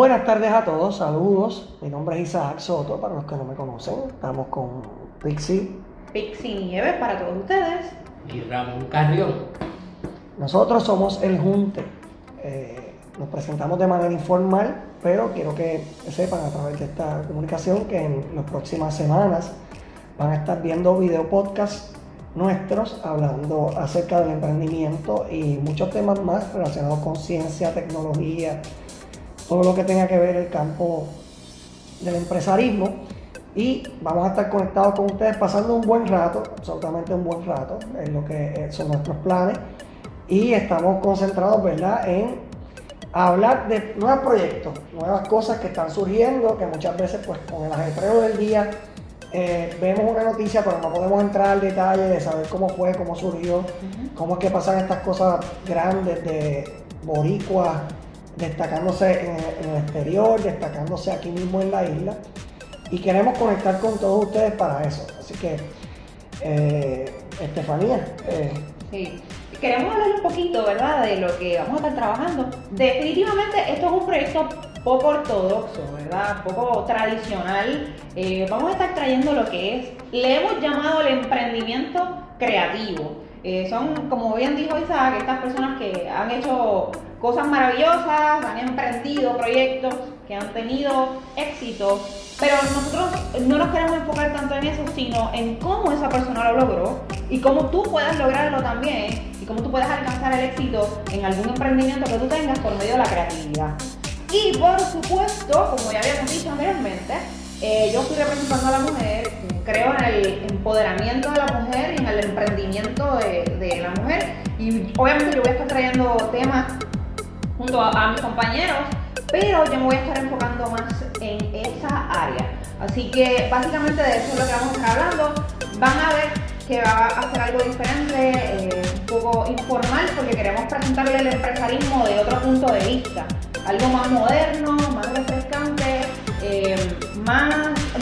Buenas tardes a todos, saludos. Mi nombre es Isaac Soto, para los que no me conocen. Estamos con Pixie. Pixie Nieves para todos ustedes. Y Ramón Carrión. Nosotros somos El Junte. Eh, nos presentamos de manera informal, pero quiero que sepan a través de esta comunicación que en las próximas semanas van a estar viendo video podcast nuestros hablando acerca del emprendimiento y muchos temas más relacionados con ciencia, tecnología, todo lo que tenga que ver el campo del empresarismo. Y vamos a estar conectados con ustedes pasando un buen rato, absolutamente un buen rato, en lo que son nuestros planes. Y estamos concentrados, ¿verdad?, en hablar de nuevos proyectos, nuevas cosas que están surgiendo, que muchas veces, pues, con el ajetreo del día, eh, vemos una noticia, pero no podemos entrar al detalle de saber cómo fue, cómo surgió, cómo es que pasan estas cosas grandes de boricuas destacándose en, el exterior, destacándose aquí mismo en la isla. Y queremos conectar con todos ustedes para eso. Así que, eh, Estefanía. Eh, sí. Queremos hablar un poquito, ¿verdad?, de lo que vamos a estar trabajando. Definitivamente esto es un proyecto poco ortodoxo, ¿verdad? Poco tradicional. Eh, vamos a estar trayendo lo que es, le hemos llamado el emprendimiento creativo. son, como bien dijo Isaac, estas personas que han hecho cosas maravillosas, han emprendido proyectos que han tenido éxito, pero nosotros no nos queremos enfocar tanto en eso, sino en cómo esa persona lo logró y cómo tú puedas lograrlo también y cómo tú puedes alcanzar el éxito en algún emprendimiento que tú tengas por medio de la creatividad. Y por supuesto, como ya habíamos dicho anteriormente, eh, yo estoy representando a la mujer, creo en el empoderamiento de la mujer y en el emprendimiento de, de la mujer. Y obviamente yo voy a estar trayendo temas junto a, mis compañeros, pero yo me voy a estar enfocando más en esa área. Así que básicamente de eso es lo que vamos a estar hablando. Van a ver que va a ser algo diferente, eh, un poco informal, porque queremos presentarle el empresarismo de otro punto de vista. Algo más moderno, más refrescante, eh, más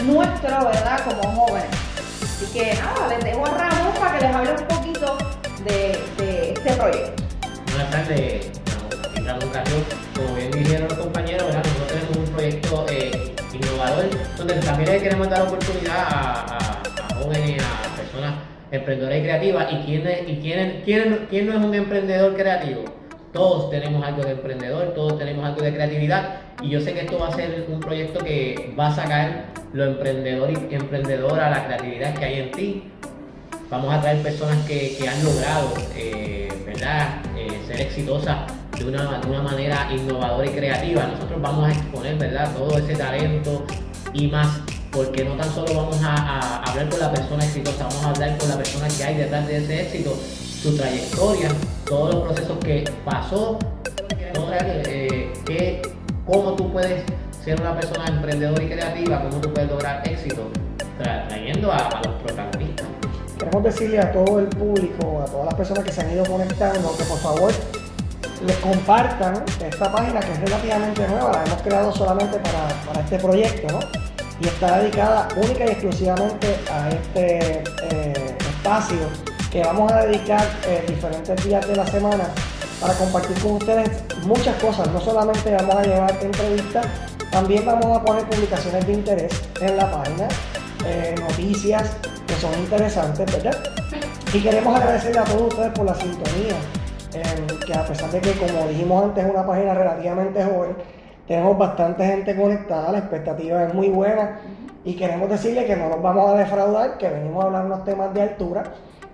nuestro, ¿verdad? Como jóvenes. Así que nada, les dejo a Ramón para que les hable un poquito de, de este proyecto. Buenas tardes como bien dijeron los compañeros, nosotros tenemos un proyecto eh, innovador donde también le queremos dar oportunidad a, jóvenes, a personas emprendedoras y creativas. ¿Y quién, y quién, quién, quién no es un emprendedor creativo? Todos tenemos algo de emprendedor, todos tenemos algo de creatividad y yo sé que esto va a ser un proyecto que va a sacar lo emprendedor y emprendedora, la creatividad que hay en ti. Vamos a traer personas que, que han logrado, eh, ¿verdad?, eh, ser exitosas de una, de una manera innovadora y creativa. Nosotros vamos a exponer, ¿verdad?, todo ese talento y más, porque no tan solo vamos a, hablar con la persona exitosa, vamos a hablar con la persona que hay detrás de ese éxito, su trayectoria, todos los procesos que pasó, eh, que, cómo tú puedes ser una persona emprendedora y creativa, cómo tú puedes lograr éxito, trayendo a, a los protagonistas. Queremos decirle a todo el público, a todas las personas que se han ido conectando, que por favor les compartan esta página que es relativamente nueva, la hemos creado solamente para, este proyecto, ¿no? Y está dedicada única y exclusivamente a este eh, espacio que vamos a dedicar eh, diferentes días de la semana para compartir con ustedes muchas cosas. No solamente vamos a llevar entrevistas, también vamos a poner publicaciones de interés en la página, eh, noticias que son interesantes, ¿verdad? Y queremos agradecerle a todos ustedes por la sintonía que a pesar de que, como dijimos antes, es una página relativamente joven, tenemos bastante gente conectada, la expectativa es muy buena y queremos decirle que no nos vamos a defraudar, que venimos a hablar unos temas de altura,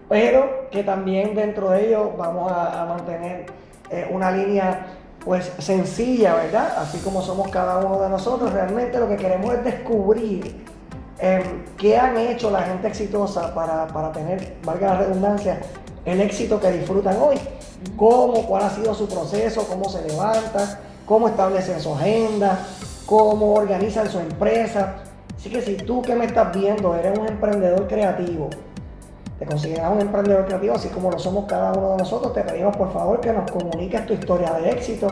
pero que también dentro de ellos vamos a, mantener eh, una línea pues sencilla, ¿verdad? Así como somos cada uno de nosotros, realmente lo que queremos es descubrir eh, qué han hecho la gente exitosa para, para tener, valga la redundancia, el éxito que disfrutan hoy. Cómo, cuál ha sido su proceso, cómo se levantan, cómo establecen su agenda, cómo organizan su empresa. Así que si tú que me estás viendo eres un emprendedor creativo, te consideras un emprendedor creativo, así como lo somos cada uno de nosotros, te pedimos por favor que nos comuniques tu historia de éxito.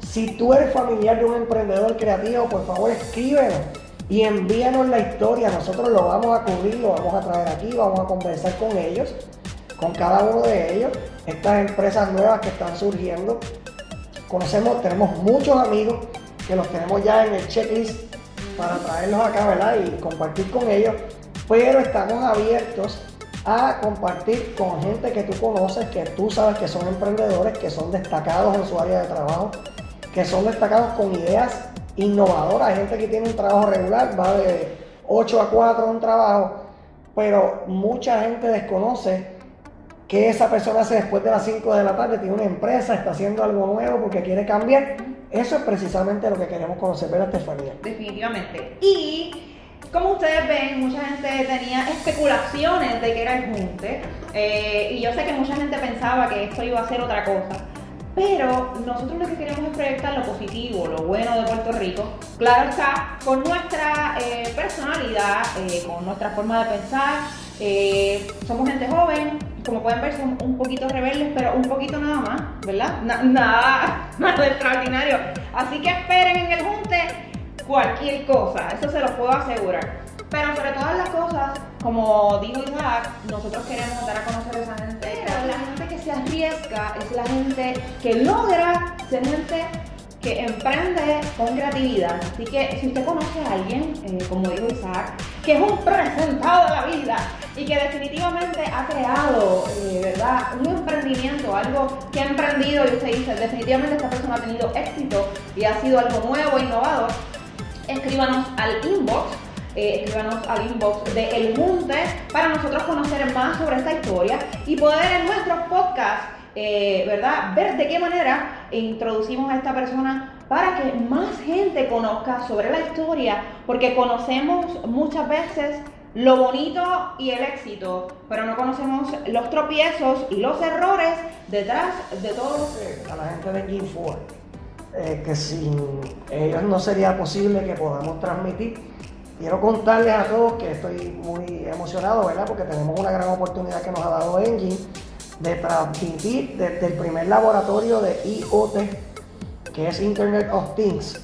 Si tú eres familiar de un emprendedor creativo, por favor escríbenos y envíanos la historia. Nosotros lo vamos a cubrir, lo vamos a traer aquí, vamos a conversar con ellos con cada uno de ellos, estas empresas nuevas que están surgiendo. Conocemos, tenemos muchos amigos que los tenemos ya en el checklist para traerlos acá, ¿verdad? Y compartir con ellos, pero estamos abiertos a compartir con gente que tú conoces, que tú sabes que son emprendedores, que son destacados en su área de trabajo, que son destacados con ideas innovadoras. Gente que tiene un trabajo regular, va de 8 a 4 un trabajo, pero mucha gente desconoce que esa persona hace después de las 5 de la tarde, tiene una empresa, está haciendo algo nuevo porque quiere cambiar. Eso es precisamente lo que queremos conocer, ¿verdad, Estefanía? Definitivamente. Y como ustedes ven, mucha gente tenía especulaciones de que era el Junte. Eh, y yo sé que mucha gente pensaba que esto iba a ser otra cosa. Pero nosotros lo que queremos es proyectar lo positivo, lo bueno de Puerto Rico. Claro está, con nuestra eh, personalidad, eh, con nuestra forma de pensar. somos gente joven, como pueden ver, son un poquito rebeldes, pero un poquito nada más, ¿verdad? nada, nada extraordinario. Así que esperen en el Junte cualquier cosa, eso se lo puedo asegurar. Pero sobre todas las cosas, como dijo Isaac, nosotros queremos dar a conocer a esa gente. La gente que se arriesga es la gente que logra ser gente que emprende con creatividad. Así que si usted conoce a alguien, eh, como dijo Isaac, que es un presentado de la vida y que definitivamente ha creado, eh, ¿verdad? Un emprendimiento, algo que ha emprendido y usted dice, definitivamente esta persona ha tenido éxito y ha sido algo nuevo, innovador, escríbanos al inbox eh, escríbanos al inbox de El Munte para nosotros conocer más sobre esta historia y poder en nuestros podcasts, eh, ¿verdad? Ver de qué manera introducimos a esta persona para que más gente conozca sobre la historia, porque conocemos muchas veces lo bonito y el éxito, pero no conocemos los tropiezos y los errores detrás de todo. A la gente de Game eh, que sin ellos no sería posible que podamos transmitir. Quiero contarles a todos que estoy muy emocionado, ¿verdad? Porque tenemos una gran oportunidad que nos ha dado Engine de transmitir desde el primer laboratorio de IoT, que es Internet of Things,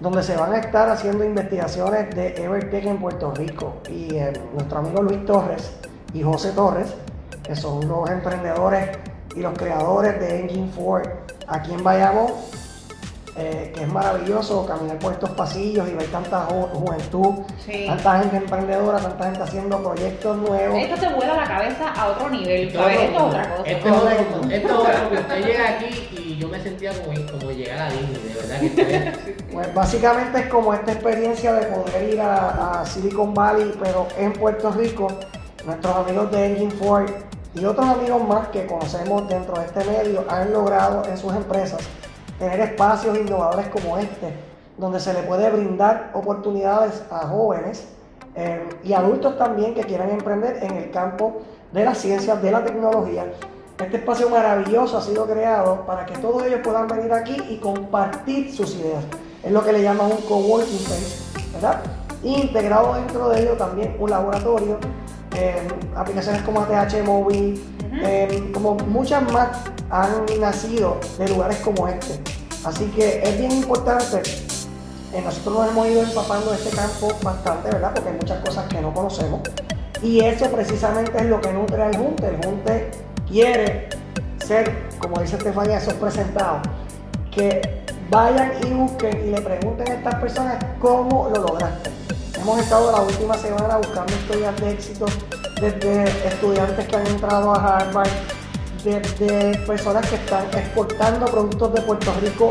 donde se van a estar haciendo investigaciones de Evertech en Puerto Rico. Y eh, nuestro amigo Luis Torres y José Torres, que son los emprendedores y los creadores de Engine 4 aquí en Bayamón, eh, que es maravilloso caminar por estos pasillos y ver tanta juventud, tanta gente emprendedora, tanta gente haciendo proyectos nuevos. Esto te vuela la cabeza a otro nivel, Esto es otra cosa. Esto es otra cosa. Usted llega aquí y yo me sentía como, como llegar a Disney, de verdad que Pues básicamente es como esta experiencia de poder ir a, Silicon Valley, pero en Puerto Rico, nuestros amigos de Engine Ford y otros amigos más que conocemos dentro de este medio han logrado en sus empresas tener espacios innovadores como este, donde se le puede brindar oportunidades a jóvenes eh, y adultos también que quieran emprender en el campo de las ciencias, de la tecnología. Este espacio maravilloso ha sido creado para que todos ellos puedan venir aquí y compartir sus ideas. Es lo que le llaman un coworking space, ¿verdad? integrado dentro de ello también un laboratorio, eh, aplicaciones como ATH Móvil, eh, como muchas más han nacido de lugares como este. Así que es bien importante, eh, nosotros nos hemos ido empapando este campo bastante, ¿verdad? Porque hay muchas cosas que no conocemos. Y eso precisamente es lo que nutre al Junte. El Junte quiere ser, como dice Estefania, esos presentados, que vayan y busquen y le pregunten a estas personas cómo lo lograste. Hemos estado la última semana buscando historias de éxito desde estudiantes que han entrado a Harvard, desde personas que están exportando productos de Puerto Rico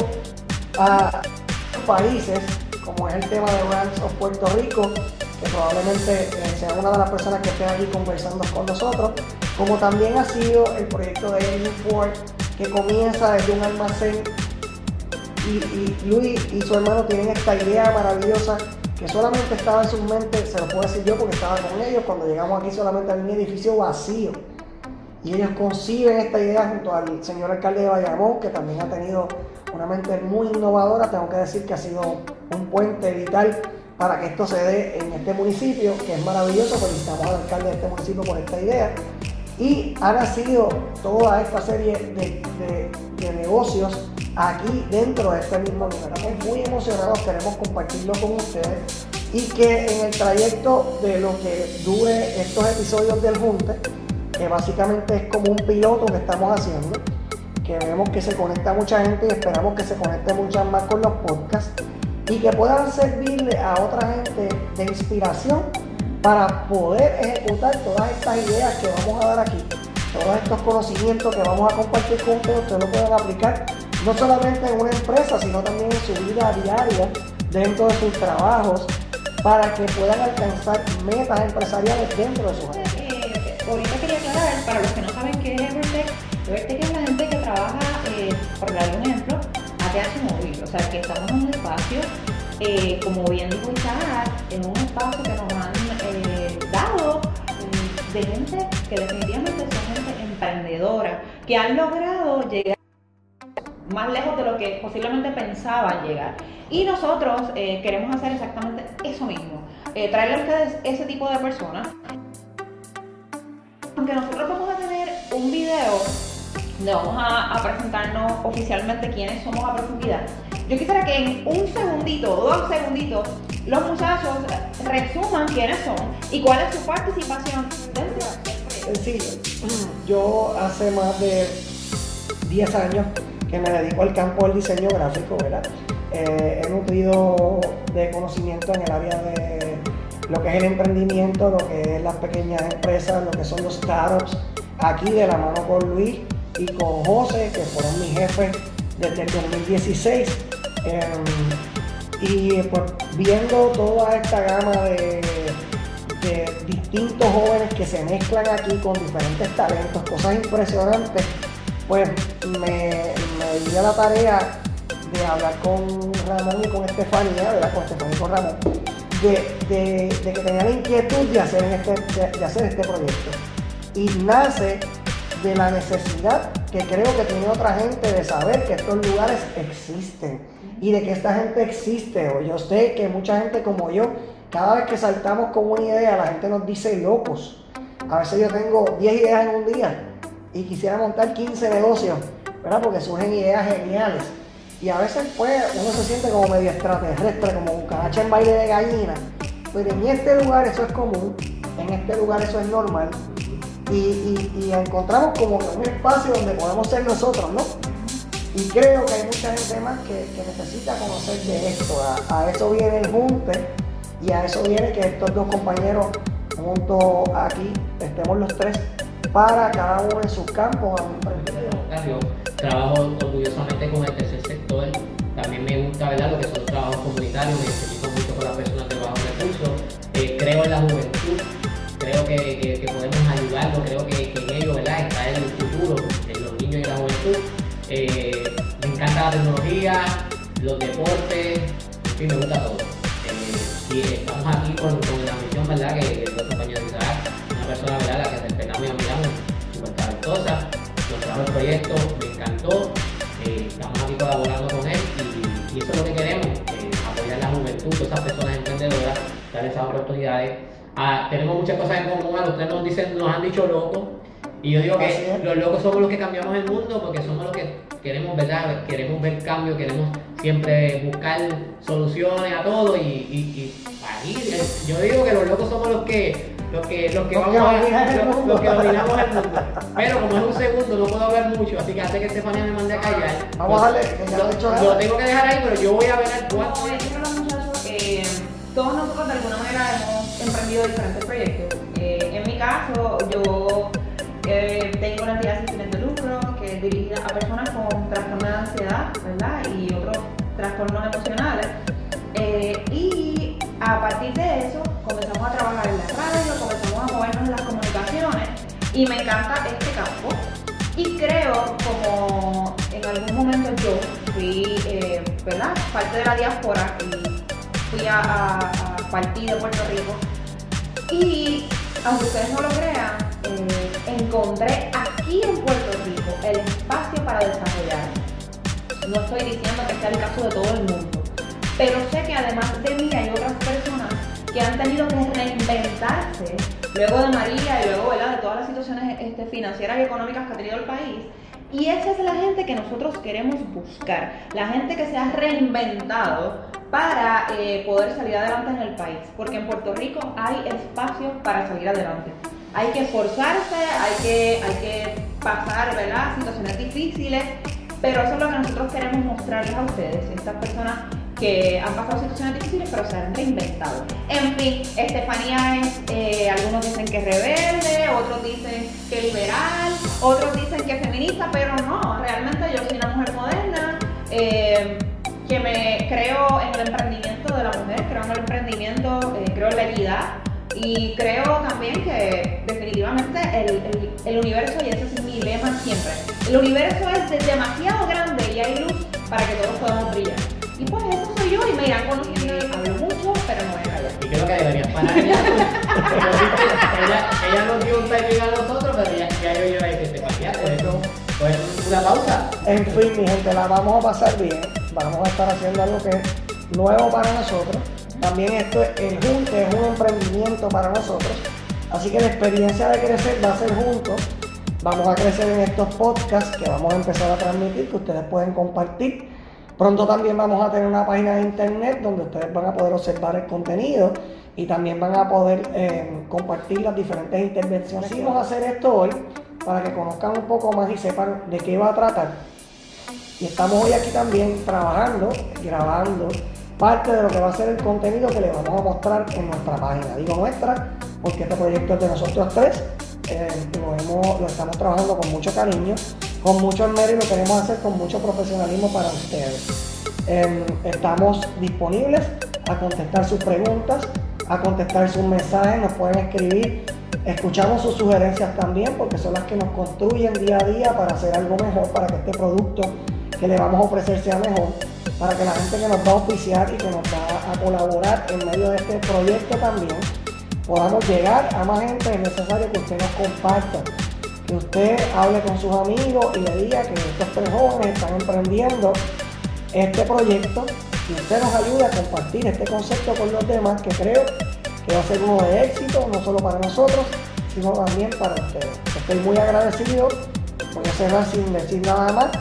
a países, como es el tema de Brands of Puerto Rico, que probablemente eh, sea una de las personas que esté aquí conversando con nosotros, como también ha sido el proyecto de Engine Ford, que comienza desde un almacén. Y, y Luis y su hermano tienen esta idea maravillosa que solamente estaba en su mente, se lo puedo decir yo porque estaba con ellos, cuando llegamos aquí solamente había un edificio vacío. Y ellos conciben esta idea junto al señor alcalde de Bayamón, que también ha tenido una mente muy innovadora, tengo que decir que ha sido un puente vital para que esto se dé en este municipio, que es maravilloso, felicitamos al alcalde de este municipio por esta idea. Y ha nacido toda esta serie de negocios aquí dentro de este mismo lugar. Estamos muy emocionados, queremos compartirlo con ustedes y que en el trayecto de lo que dure estos episodios del Junte, que básicamente es como un piloto que estamos haciendo, que vemos que se conecta mucha gente y esperamos que se conecte muchas más con los podcasts, y que puedan servirle a otra gente de inspiración para poder ejecutar todas estas ideas que vamos a dar aquí, todos estos conocimientos que vamos a compartir con ustedes, ustedes lo pueden aplicar no solamente en una empresa, sino también en su vida diaria, dentro de sus trabajos, para que puedan alcanzar metas empresariales dentro de su vida. Eh, ahorita quería aclarar, para los que no saben qué es Evertech, Evertech es la gente que trabaja, eh, por darle un ejemplo, ATH móvil, o sea que estamos en un espacio, eh, como bien dijo Isaac, en un espacio que nos han dado eh, de gente que definitivamente son gente emprendedora, que han logrado llegar más lejos de lo que posiblemente pensaban llegar. Y nosotros eh, queremos hacer exactamente eso mismo, eh, traerle a ustedes ese tipo de personas. Aunque nosotros vamos a tener un video donde vamos a, a presentarnos oficialmente quiénes somos a profundidad, yo quisiera que en un segundito, dos segunditos, los muchachos resuman quiénes son y cuál es su participación dentro proyecto. Sencillo. Yo hace más de 10 años que me dedico al campo del diseño gráfico, ¿verdad? Eh, he nutrido de conocimiento en el área de lo que es el emprendimiento, lo que es las pequeñas empresas, lo que son los startups, aquí de la mano con Luis y con José, que fueron mis jefes desde el 2016. Eh, y pues viendo toda esta gama de, distintos jóvenes que se mezclan aquí con diferentes talentos, cosas impresionantes, pues me la tarea de hablar con Ramón y con Estefanía, ¿verdad? Con Estefanía y con Ramón, de, de- de que tenía la inquietud de hacer, este, de hacer este proyecto. Y nace de la necesidad que creo que tiene otra gente de saber que estos lugares existen y de que esta gente existe. O yo sé que mucha gente como yo, cada vez que saltamos con una idea, la gente nos dice locos. A veces yo tengo 10 ideas en un día y quisiera montar 15 negocios, ¿verdad? Porque surgen ideas geniales. Y a veces pues uno se siente como medio extraterrestre, como cucaracha en baile de gallina. Pero en este lugar eso es común, en este lugar eso es normal. Y, encontramos como un espacio donde podemos ser nosotros, ¿no? Y creo que hay mucha gente más que, que necesita conocer de esto. A, eso viene el junte y a eso viene que estos dos compañeros juntos aquí estemos los tres para cada uno en sus campos. a un trabajo orgullosamente con el tercer sector. También me gusta ¿verdad? lo que son los trabajos comunitarios, me identifico mucho con las personas de bajos recursos. Eh, creo en la juventud, creo que, podemos ayudarlo, creo que, en ello ¿verdad? está el futuro, en los niños y la juventud. Eh, me encanta la tecnología, los deportes, fin, me gusta todo. Eh, y estamos aquí con, con la misión ¿verdad? que que el proyecto, me encantó, eh, estamos aquí colaborando con él y, y eso es lo que queremos, eh, apoyar la juventud, todas esas personas emprendedoras, darles esas oportunidades. Ah, tenemos muchas cosas en común, a ustedes nos dicen, nos han dicho locos, y yo digo que los locos somos los que cambiamos el mundo porque somos los que queremos, ¿verdad? Queremos ver cambio, queremos siempre buscar soluciones a todo y, y, y ahí, eh, yo digo que los locos somos los que los que, los que vamos a los- los que dominamos el mundo. Pero como es un segundo, no puedo hablar mucho, así que hace que Estefanía me mande a callar. Vamos a darle, que ya no he dicho Lo tengo que dejar ahí, pero yo voy a ver cuánto. Como decían los muchachos, eh, todos nosotros de alguna manera hemos emprendido diferentes proyectos. Eh, en mi caso, yo eh, tengo una entidad sin fines de lucro que es dirigida a personas con trastornos de ansiedad, ¿verdad? Y otros trastornos emocionales. Eh, y a partir de eso comenzamos a trabajar en la radio, comenzamos a movernos en las comunicaciones y me encanta este campo. Y creo, como en algún momento yo fui, eh, ¿verdad? Parte de la diáspora y fui a, partir de Puerto Rico. Y aunque ustedes no lo crean, eh, encontré aquí en Puerto Rico el espacio para desarrollarme. No estoy diciendo que sea el caso de todo el mundo, pero sé que además de mí hay otras personas que han tenido que reinventarse luego de María y luego ¿verdad? de todas las situaciones este, financieras y económicas que ha tenido el país. Y esa es la gente que nosotros queremos buscar, la gente que se ha reinventado para eh, poder salir adelante en el país, porque en Puerto Rico hay espacio para salir adelante. Hay que esforzarse, hay que, hay que pasar ¿verdad? situaciones difíciles, pero eso es lo que nosotros queremos mostrarles a ustedes, estas personas que han pasado situaciones difíciles, pero se han reinventado. En fin, Estefanía es, eh, algunos dicen que es rebelde, otros dicen que liberal, otros dicen que es feminista, pero no, realmente yo soy una mujer moderna. eh, que me creo en el emprendimiento de la mujer, creo en el emprendimiento, eh, creo en la equidad y creo también que definitivamente el, el- universo, y ese es mi lema siempre, el universo es de- demasiado grande y hay luz para que todos podamos me irán conociendo, hablo mucho, pero no voy a callar. Y creo que deberías parar ya. ella, ella nos dio un timing a nosotros, pero ya, ya yo iba a decir, te paseaste, eso fue una pausa. En fin, mi gente, la vamos a pasar bien. Vamos a estar haciendo algo que es nuevo para nosotros. También esto es el Junte, es un emprendimiento para nosotros. Así que la experiencia de crecer va a ser juntos. Vamos a crecer en estos podcasts que vamos a empezar a transmitir, que ustedes pueden compartir. Pronto también vamos a tener una página de internet donde ustedes van a poder observar el contenido y también van a poder eh, compartir las diferentes intervenciones. Quisimos hacer esto hoy para que conozcan un poco más y sepan de qué va a tratar. Y estamos hoy aquí también trabajando, grabando parte de lo que va a ser el contenido que les vamos a mostrar en nuestra página. Digo nuestra porque este proyecto es de nosotros tres. eh, lo estamos trabajando con mucho cariño, con mucho esmero y lo queremos hacer con mucho profesionalismo para ustedes. Em, estamos disponibles a contestar sus preguntas, a contestar sus mensajes, nos pueden escribir. Escuchamos sus sugerencias también porque son las que nos construyen día a día para hacer algo mejor, para que este producto que le vamos a ofrecer sea mejor, para que la gente que nos va a auspiciar y que nos va a colaborar en medio de este proyecto también, podamos llegar a más gente. Es necesario que usted nos comparta, que usted hable con sus amigos y le diga que estos tres jóvenes están emprendiendo este proyecto y usted nos ayude a compartir este concepto con los demás que creo que va a ser uno de éxito, no solo para nosotros, sino también para ustedes. Estoy muy agradecido, voy a cerrar sin decir nada más,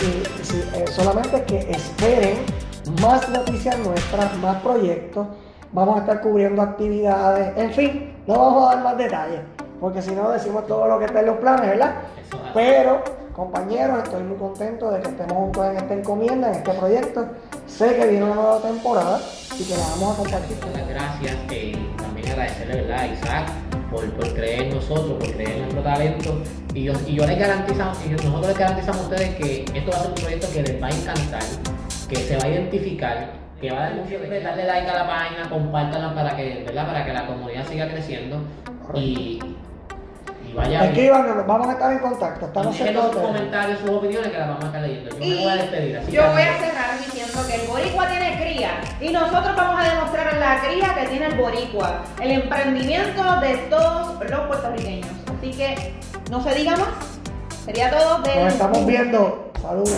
eh, solamente que esperen más noticias nuestras, más proyectos, vamos a estar cubriendo actividades, en fin, no vamos a dar más detalles, porque si no decimos todo lo que está en los planes, ¿verdad? Eso es así. Pero, compañeros, estoy muy contento de que estemos juntos en esta encomienda, en este proyecto. Sé que viene una nueva temporada y que la vamos a compartir Muchas gracias. eh, también agradecerle ¿verdad? a Isaac por, por creer en nosotros, por creer en nuestro talento. Y yo, y yo les garantizamos, y nosotros les garantizamos a ustedes que esto va a ser un proyecto que les va a encantar, que se va a identificar, que va a dar mucho darle like a la página, compártanla para que, ¿verdad? para que la comunidad siga creciendo y vaya. Escríbanos, vamos a estar en contacto. Estamos déjenos sus comentarios, sus opiniones que las vamos a estar leyendo. Yo me voy a despedir. Así yo que- voy a cerrar diciendo que el boricua tiene cría y nosotros vamos a demostrar la cría que tiene el boricua, el emprendimiento de todos los puertorriqueños. Así que no se diga más. Sería todo de Nos estamos viendo. Saludos.